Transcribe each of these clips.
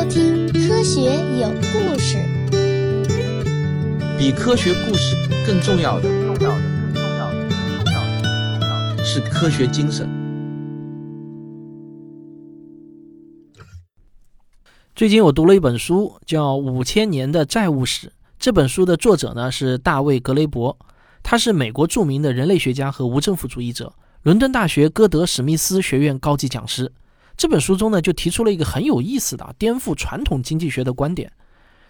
收听《科学有故事》。比科学故事更重要的，重要的，更重要的，更重要的，更重要的是科学精神。最近我读了一本书，叫《五千年的债务史》。这本书的作者呢是大卫·格雷伯，他是美国著名的人类学家和无政府主义者，伦敦大学歌德史密斯学院高级讲师。这本书中呢，就提出了一个很有意思的颠覆传统经济学的观点。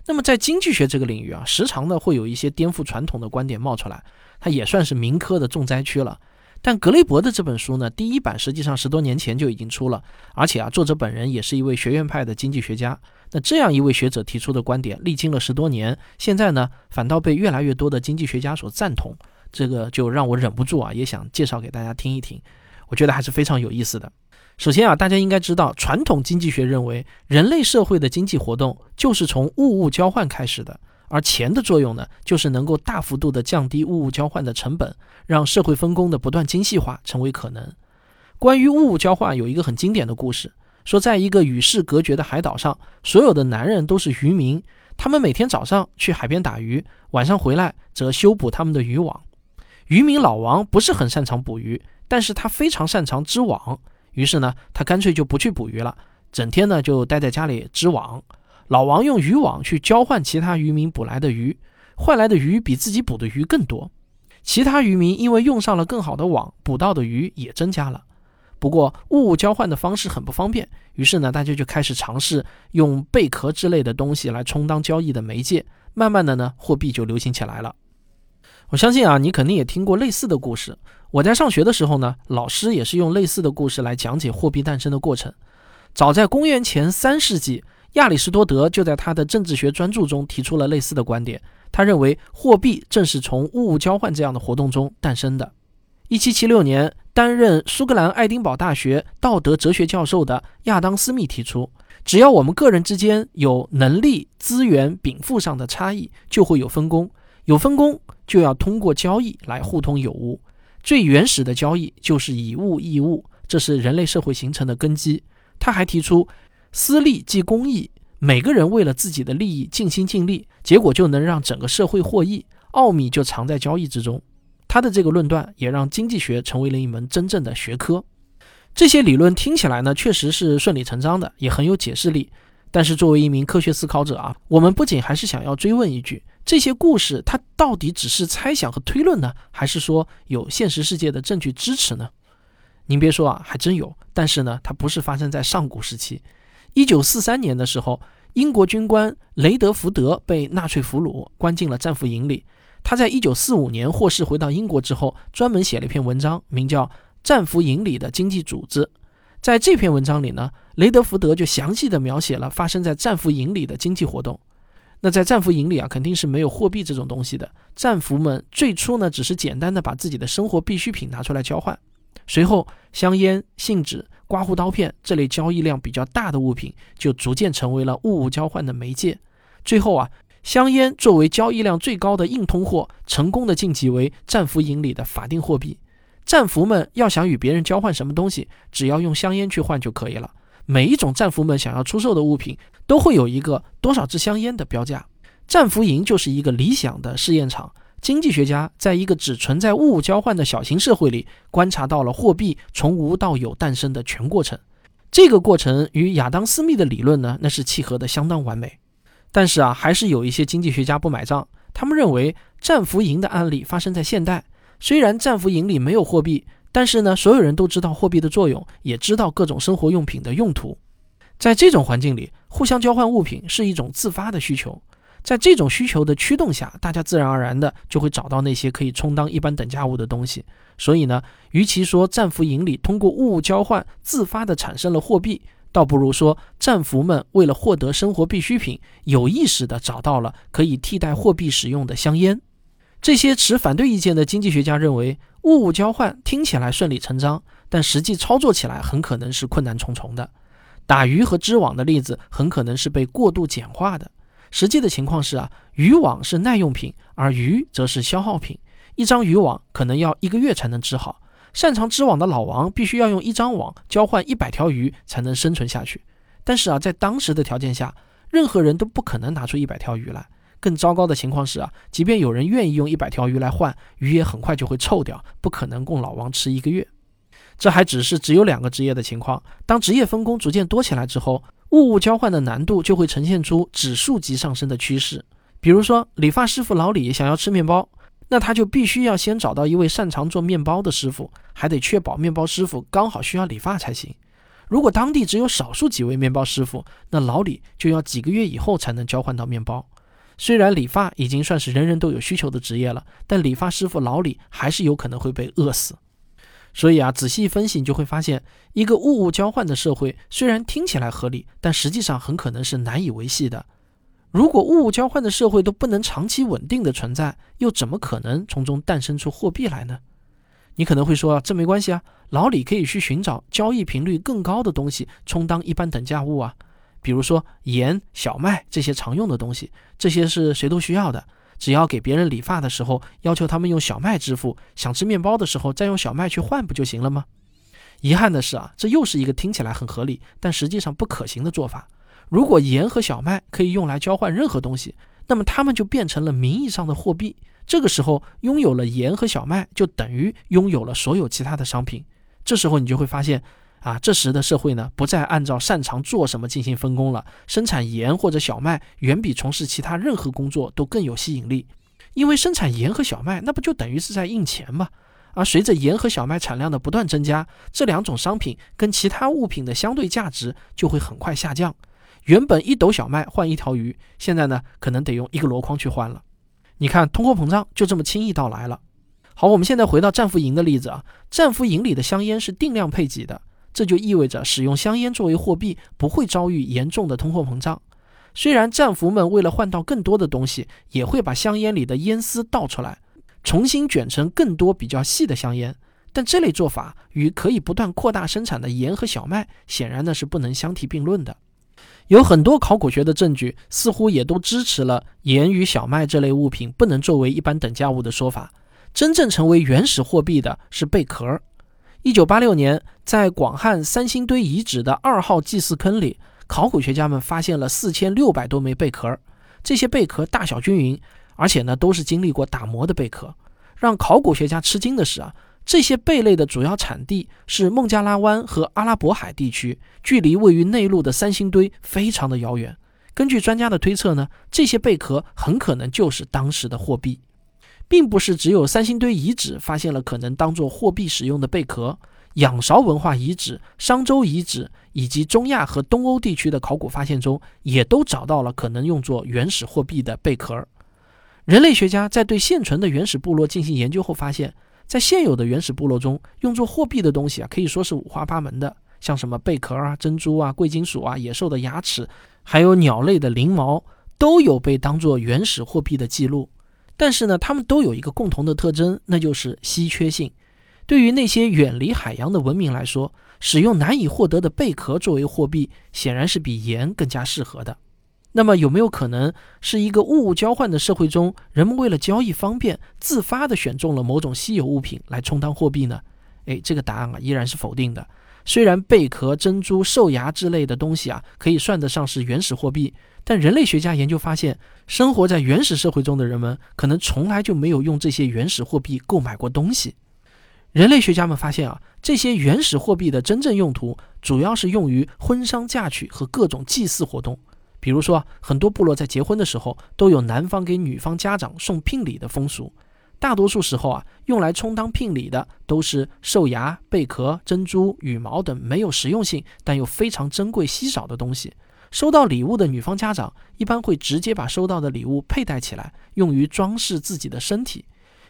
那么在经济学这个领域啊，时常呢会有一些颠覆传统的观点冒出来，它也算是民科的重灾区了。但格雷伯的这本书呢，第一版实际上十多年前就已经出了，而且啊，作者本人也是一位学院派的经济学家。那这样一位学者提出的观点，历经了十多年，现在呢，反倒被越来越多的经济学家所赞同，这个就让我忍不住啊，也想介绍给大家听一听。我觉得还是非常有意思的。首先啊，大家应该知道，传统经济学认为，人类社会的经济活动就是从物物交换开始的，而钱的作用呢，就是能够大幅度的降低物物交换的成本，让社会分工的不断精细化成为可能。关于物物交换，有一个很经典的故事，说在一个与世隔绝的海岛上，所有的男人都是渔民，他们每天早上去海边打鱼，晚上回来则修补他们的渔网。渔民老王不是很擅长捕鱼，但是他非常擅长织网。于是呢，他干脆就不去捕鱼了，整天呢就待在家里织网。老王用渔网去交换其他渔民捕来的鱼，换来的鱼比自己捕的鱼更多。其他渔民因为用上了更好的网，捕到的鱼也增加了。不过物物交换的方式很不方便，于是呢，大家就开始尝试用贝壳之类的东西来充当交易的媒介。慢慢的呢，货币就流行起来了。我相信啊，你肯定也听过类似的故事。我在上学的时候呢，老师也是用类似的故事来讲解货币诞生的过程。早在公元前三世纪，亚里士多德就在他的政治学专著中提出了类似的观点。他认为货币正是从物物交换这样的活动中诞生的。一七七六年，担任苏格兰爱丁堡大学道德哲学教授的亚当·斯密提出，只要我们个人之间有能力、资源禀赋上的差异，就会有分工，有分工就要通过交易来互通有无。最原始的交易就是以物易物，这是人类社会形成的根基。他还提出，私利即公益，每个人为了自己的利益尽心尽力，结果就能让整个社会获益。奥秘就藏在交易之中。他的这个论断也让经济学成为了一门真正的学科。这些理论听起来呢，确实是顺理成章的，也很有解释力。但是作为一名科学思考者啊，我们不仅还是想要追问一句。这些故事，它到底只是猜想和推论呢，还是说有现实世界的证据支持呢？您别说啊，还真有。但是呢，它不是发生在上古时期。一九四三年的时候，英国军官雷德福德被纳粹俘虏，关进了战俘营里。他在一九四五年获释回到英国之后，专门写了一篇文章，名叫《战俘营里的经济组织》。在这篇文章里呢，雷德福德就详细的描写了发生在战俘营里的经济活动。那在战俘营里啊，肯定是没有货币这种东西的。战俘们最初呢，只是简单的把自己的生活必需品拿出来交换。随后，香烟、信纸、刮胡刀片这类交易量比较大的物品，就逐渐成为了物物交换的媒介。最后啊，香烟作为交易量最高的硬通货，成功的晋级为战俘营里的法定货币。战俘们要想与别人交换什么东西，只要用香烟去换就可以了。每一种战俘们想要出售的物品都会有一个多少支香烟的标价。战俘营就是一个理想的试验场。经济学家在一个只存在物物交换的小型社会里，观察到了货币从无到有诞生的全过程。这个过程与亚当·斯密的理论呢，那是契合的相当完美。但是啊，还是有一些经济学家不买账。他们认为战俘营的案例发生在现代，虽然战俘营里没有货币。但是呢，所有人都知道货币的作用，也知道各种生活用品的用途。在这种环境里，互相交换物品是一种自发的需求。在这种需求的驱动下，大家自然而然的就会找到那些可以充当一般等价物的东西。所以呢，与其说战俘营里通过物物交换自发的产生了货币，倒不如说战俘们为了获得生活必需品，有意识的找到了可以替代货币使用的香烟。这些持反对意见的经济学家认为，物物交换听起来顺理成章，但实际操作起来很可能是困难重重的。打鱼和织网的例子很可能是被过度简化的。实际的情况是啊，渔网是耐用品，而鱼则是消耗品。一张渔网可能要一个月才能织好，擅长织网的老王必须要用一张网交换一百条鱼才能生存下去。但是啊，在当时的条件下，任何人都不可能拿出一百条鱼来。更糟糕的情况是啊，即便有人愿意用一百条鱼来换，鱼也很快就会臭掉，不可能供老王吃一个月。这还只是只有两个职业的情况。当职业分工逐渐多起来之后，物物交换的难度就会呈现出指数级上升的趋势。比如说，理发师傅老李想要吃面包，那他就必须要先找到一位擅长做面包的师傅，还得确保面包师傅刚好需要理发才行。如果当地只有少数几位面包师傅，那老李就要几个月以后才能交换到面包。虽然理发已经算是人人都有需求的职业了，但理发师傅老李还是有可能会被饿死。所以啊，仔细分析你就会发现，一个物物交换的社会虽然听起来合理，但实际上很可能是难以维系的。如果物物交换的社会都不能长期稳定的存在，又怎么可能从中诞生出货币来呢？你可能会说，这没关系啊，老李可以去寻找交易频率更高的东西充当一般等价物啊。比如说盐、小麦这些常用的东西，这些是谁都需要的。只要给别人理发的时候要求他们用小麦支付，想吃面包的时候再用小麦去换，不就行了吗？遗憾的是啊，这又是一个听起来很合理，但实际上不可行的做法。如果盐和小麦可以用来交换任何东西，那么它们就变成了名义上的货币。这个时候，拥有了盐和小麦，就等于拥有了所有其他的商品。这时候你就会发现。啊，这时的社会呢，不再按照擅长做什么进行分工了。生产盐或者小麦，远比从事其他任何工作都更有吸引力，因为生产盐和小麦，那不就等于是在印钱吗？而随着盐和小麦产量的不断增加，这两种商品跟其他物品的相对价值就会很快下降。原本一斗小麦换一条鱼，现在呢，可能得用一个箩筐去换了。你看，通货膨胀就这么轻易到来了。好，我们现在回到战俘营的例子啊，战俘营里的香烟是定量配给的。这就意味着使用香烟作为货币不会遭遇严重的通货膨胀。虽然战俘们为了换到更多的东西，也会把香烟里的烟丝倒出来，重新卷成更多比较细的香烟，但这类做法与可以不断扩大生产的盐和小麦显然呢是不能相提并论的。有很多考古学的证据似乎也都支持了盐与小麦这类物品不能作为一般等价物的说法。真正成为原始货币的是贝壳。一九八六年，在广汉三星堆遗址的二号祭祀坑里，考古学家们发现了四千六百多枚贝壳。这些贝壳大小均匀，而且呢都是经历过打磨的贝壳。让考古学家吃惊的是啊，这些贝类的主要产地是孟加拉湾和阿拉伯海地区，距离位于内陆的三星堆非常的遥远。根据专家的推测呢，这些贝壳很可能就是当时的货币。并不是只有三星堆遗址发现了可能当做货币使用的贝壳，仰韶文化遗址、商周遗址以及中亚和东欧地区的考古发现中，也都找到了可能用作原始货币的贝壳。人类学家在对现存的原始部落进行研究后发现，在现有的原始部落中，用作货币的东西啊，可以说是五花八门的，像什么贝壳啊、珍珠啊、贵金属啊、野兽的牙齿，还有鸟类的鳞毛，都有被当作原始货币的记录。但是呢，它们都有一个共同的特征，那就是稀缺性。对于那些远离海洋的文明来说，使用难以获得的贝壳作为货币，显然是比盐更加适合的。那么，有没有可能是一个物物交换的社会中，人们为了交易方便，自发地选中了某种稀有物品来充当货币呢？诶，这个答案啊，依然是否定的。虽然贝壳、珍珠、兽牙之类的东西啊，可以算得上是原始货币，但人类学家研究发现，生活在原始社会中的人们可能从来就没有用这些原始货币购买过东西。人类学家们发现啊，这些原始货币的真正用途主要是用于婚丧嫁娶和各种祭祀活动。比如说，很多部落在结婚的时候都有男方给女方家长送聘礼的风俗。大多数时候啊，用来充当聘礼的都是兽牙、贝壳、珍珠、羽毛等没有实用性但又非常珍贵稀少的东西。收到礼物的女方家长一般会直接把收到的礼物佩戴起来，用于装饰自己的身体。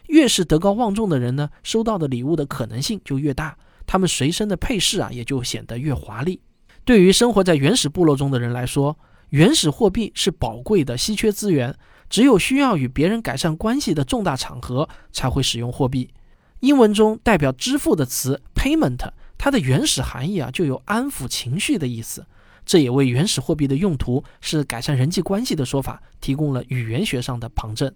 越是德高望重的人呢，收到的礼物的可能性就越大，他们随身的配饰啊也就显得越华丽。对于生活在原始部落中的人来说，原始货币是宝贵的稀缺资源。只有需要与别人改善关系的重大场合才会使用货币。英文中代表支付的词 payment，它的原始含义啊就有安抚情绪的意思。这也为原始货币的用途是改善人际关系的说法提供了语言学上的旁证。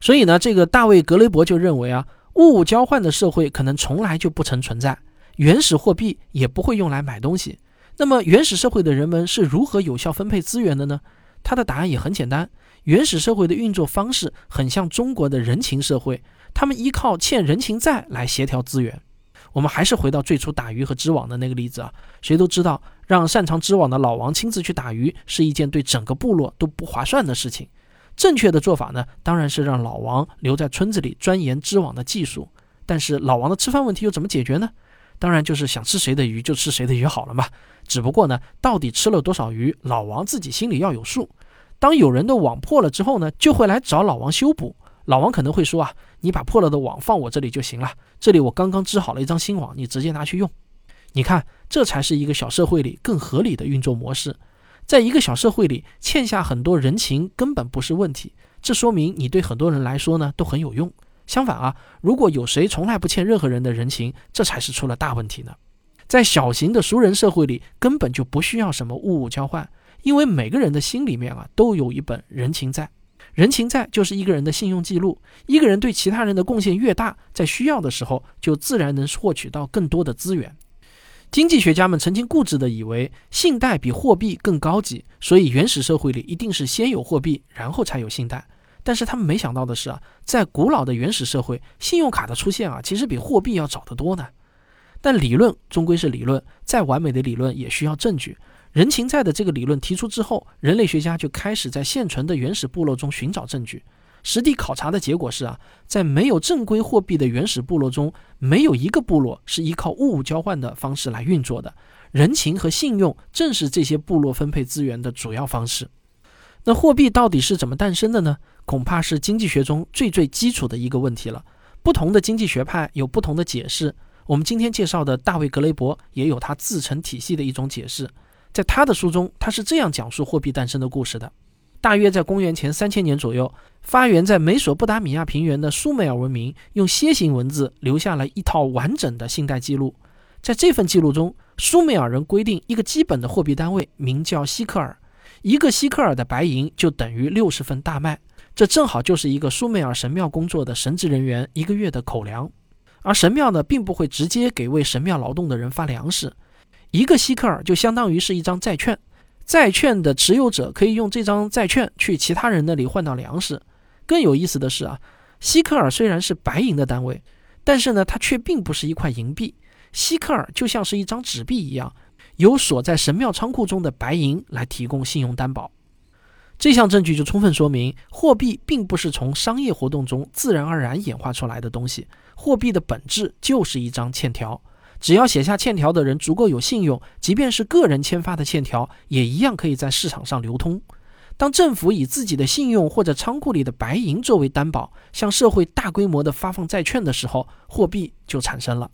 所以呢，这个大卫格雷伯就认为啊，物物交换的社会可能从来就不曾存在，原始货币也不会用来买东西。那么原始社会的人们是如何有效分配资源的呢？他的答案也很简单，原始社会的运作方式很像中国的人情社会，他们依靠欠人情债来协调资源。我们还是回到最初打鱼和织网的那个例子啊，谁都知道，让擅长织网的老王亲自去打鱼是一件对整个部落都不划算的事情。正确的做法呢，当然是让老王留在村子里钻研织网的技术。但是老王的吃饭问题又怎么解决呢？当然就是想吃谁的鱼就吃谁的鱼好了嘛。只不过呢，到底吃了多少鱼，老王自己心里要有数。当有人的网破了之后呢，就会来找老王修补。老王可能会说啊，你把破了的网放我这里就行了，这里我刚刚织好了一张新网，你直接拿去用。你看，这才是一个小社会里更合理的运作模式。在一个小社会里，欠下很多人情根本不是问题，这说明你对很多人来说呢都很有用。相反啊，如果有谁从来不欠任何人的人情，这才是出了大问题呢。在小型的熟人社会里，根本就不需要什么物物交换，因为每个人的心里面啊都有一本人情债。人情债就是一个人的信用记录。一个人对其他人的贡献越大，在需要的时候就自然能获取到更多的资源。经济学家们曾经固执地以为信贷比货币更高级，所以原始社会里一定是先有货币，然后才有信贷。但是他们没想到的是啊，在古老的原始社会，信用卡的出现啊，其实比货币要早得多呢。但理论终归是理论，再完美的理论也需要证据。人情债的这个理论提出之后，人类学家就开始在现存的原始部落中寻找证据。实地考察的结果是啊，在没有正规货币的原始部落中，没有一个部落是依靠物物交换的方式来运作的。人情和信用正是这些部落分配资源的主要方式。那货币到底是怎么诞生的呢？恐怕是经济学中最最基础的一个问题了。不同的经济学派有不同的解释。我们今天介绍的大卫·格雷伯也有他自成体系的一种解释，在他的书中，他是这样讲述货币诞生的故事的：大约在公元前三千年左右，发源在美索不达米亚平原的苏美尔文明用楔形文字留下了一套完整的信贷记录。在这份记录中，苏美尔人规定一个基本的货币单位，名叫希克尔，一个希克尔的白银就等于六十份大麦，这正好就是一个苏美尔神庙工作的神职人员一个月的口粮。而神庙呢，并不会直接给为神庙劳动的人发粮食，一个希克尔就相当于是一张债券，债券的持有者可以用这张债券去其他人那里换到粮食。更有意思的是啊，希克尔虽然是白银的单位，但是呢，它却并不是一块银币，希克尔就像是一张纸币一样，由锁在神庙仓库中的白银来提供信用担保。这项证据就充分说明，货币并不是从商业活动中自然而然演化出来的东西。货币的本质就是一张欠条，只要写下欠条的人足够有信用，即便是个人签发的欠条，也一样可以在市场上流通。当政府以自己的信用或者仓库里的白银作为担保，向社会大规模的发放债券的时候，货币就产生了。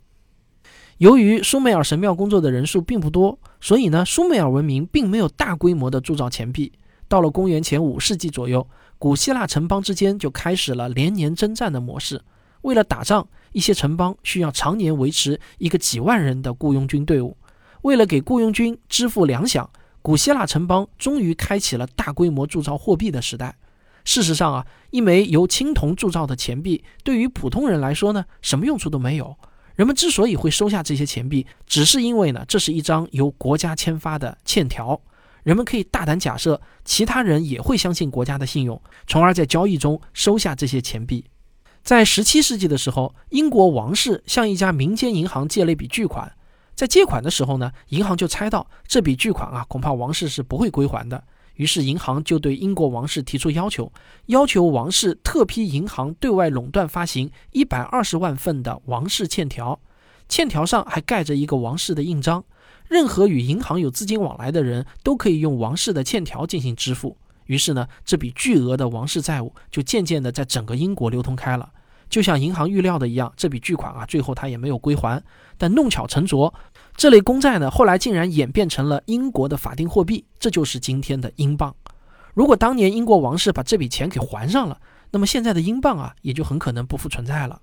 由于苏美尔神庙工作的人数并不多，所以呢，苏美尔文明并没有大规模的铸造钱币。到了公元前五世纪左右，古希腊城邦之间就开始了连年征战的模式。为了打仗，一些城邦需要常年维持一个几万人的雇佣军队伍。为了给雇佣军支付粮饷，古希腊城邦终于开启了大规模铸造货币的时代。事实上啊，一枚由青铜铸造的钱币对于普通人来说呢，什么用处都没有。人们之所以会收下这些钱币，只是因为呢，这是一张由国家签发的欠条。人们可以大胆假设，其他人也会相信国家的信用，从而在交易中收下这些钱币。在十七世纪的时候，英国王室向一家民间银行借了一笔巨款。在借款的时候呢，银行就猜到这笔巨款啊，恐怕王室是不会归还的。于是银行就对英国王室提出要求，要求王室特批银行对外垄断发行一百二十万份的王室欠条，欠条上还盖着一个王室的印章。任何与银行有资金往来的人都可以用王室的欠条进行支付。于是呢，这笔巨额的王室债务就渐渐的在整个英国流通开了。就像银行预料的一样，这笔巨款啊，最后他也没有归还。但弄巧成拙，这类公债呢，后来竟然演变成了英国的法定货币，这就是今天的英镑。如果当年英国王室把这笔钱给还上了，那么现在的英镑啊，也就很可能不复存在了。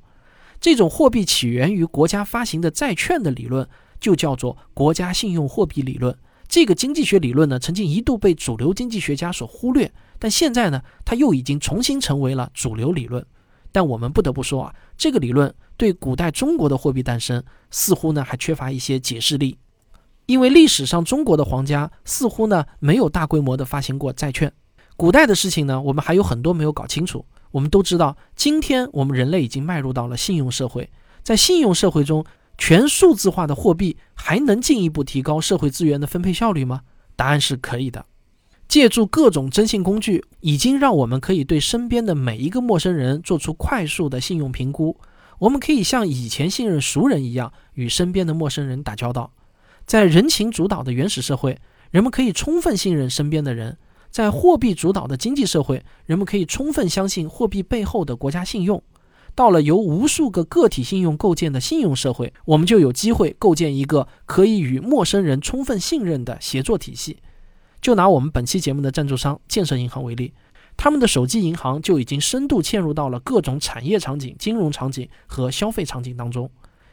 这种货币起源于国家发行的债券的理论，就叫做国家信用货币理论。这个经济学理论呢，曾经一度被主流经济学家所忽略，但现在呢，它又已经重新成为了主流理论。但我们不得不说啊，这个理论对古代中国的货币诞生似乎呢还缺乏一些解释力。因为历史上中国的皇家似乎呢没有大规模的发行过债券。古代的事情呢，我们还有很多没有搞清楚。我们都知道，今天我们人类已经迈入到了信用社会，在信用社会中，全数字化的货币还能进一步提高社会资源的分配效率吗？答案是可以的。借助各种征信工具，已经让我们可以对身边的每一个陌生人做出快速的信用评估。我们可以像以前信任熟人一样，与身边的陌生人打交道。在人情主导的原始社会，人们可以充分信任身边的人；在货币主导的经济社会，人们可以充分相信货币背后的国家信用。到了由无数个个体信用构建的信用社会，我们就有机会构建一个可以与陌生人充分信任的协作体系。就拿我们本期节目的赞助商建设银行为例，他们的手机银行就已经深度嵌入到了各种产业场景、金融场景和消费场景当中。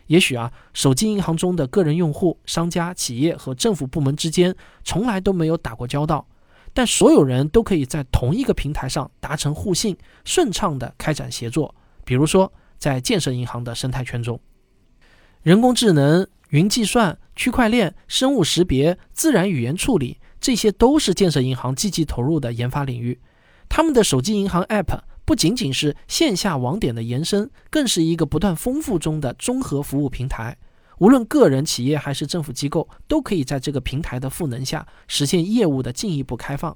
也许啊，手机银行中的个人用户、商家、企业和政府部门之间从来都没有打过交道，但所有人都可以在同一个平台上达成互信，顺畅地开展协作。比如说，在建设银行的生态圈中，人工智能、云计算、区块链、生物识别、自然语言处理，这些都是建设银行积极投入的研发领域。他们的手机银行 App。不仅仅是线下网点的延伸，更是一个不断丰富中的综合服务平台。无论个人、企业还是政府机构，都可以在这个平台的赋能下实现业务的进一步开放。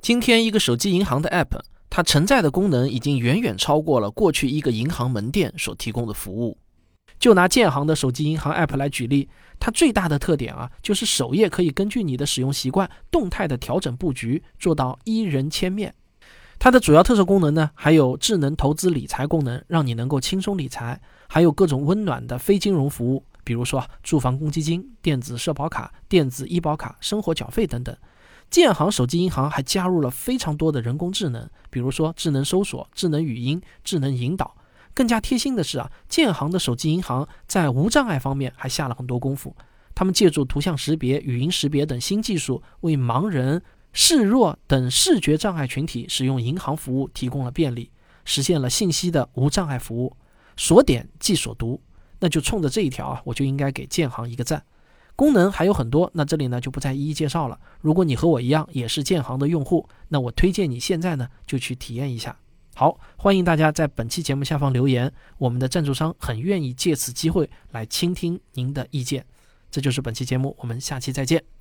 今天，一个手机银行的 App，它承载的功能已经远远超过了过去一个银行门店所提供的服务。就拿建行的手机银行 App 来举例，它最大的特点啊，就是首页可以根据你的使用习惯动态的调整布局，做到一人千面。它的主要特色功能呢，还有智能投资理财功能，让你能够轻松理财；还有各种温暖的非金融服务，比如说住房公积金、电子社保卡、电子医保卡、生活缴费等等。建行手机银行还加入了非常多的人工智能，比如说智能搜索、智能语音、智能引导。更加贴心的是啊，建行的手机银行在无障碍方面还下了很多功夫，他们借助图像识别、语音识别等新技术，为盲人。视弱等视觉障碍群体使用银行服务提供了便利，实现了信息的无障碍服务。锁点即锁读，那就冲着这一条啊，我就应该给建行一个赞。功能还有很多，那这里呢就不再一一介绍了。如果你和我一样也是建行的用户，那我推荐你现在呢就去体验一下。好，欢迎大家在本期节目下方留言，我们的赞助商很愿意借此机会来倾听您的意见。这就是本期节目，我们下期再见。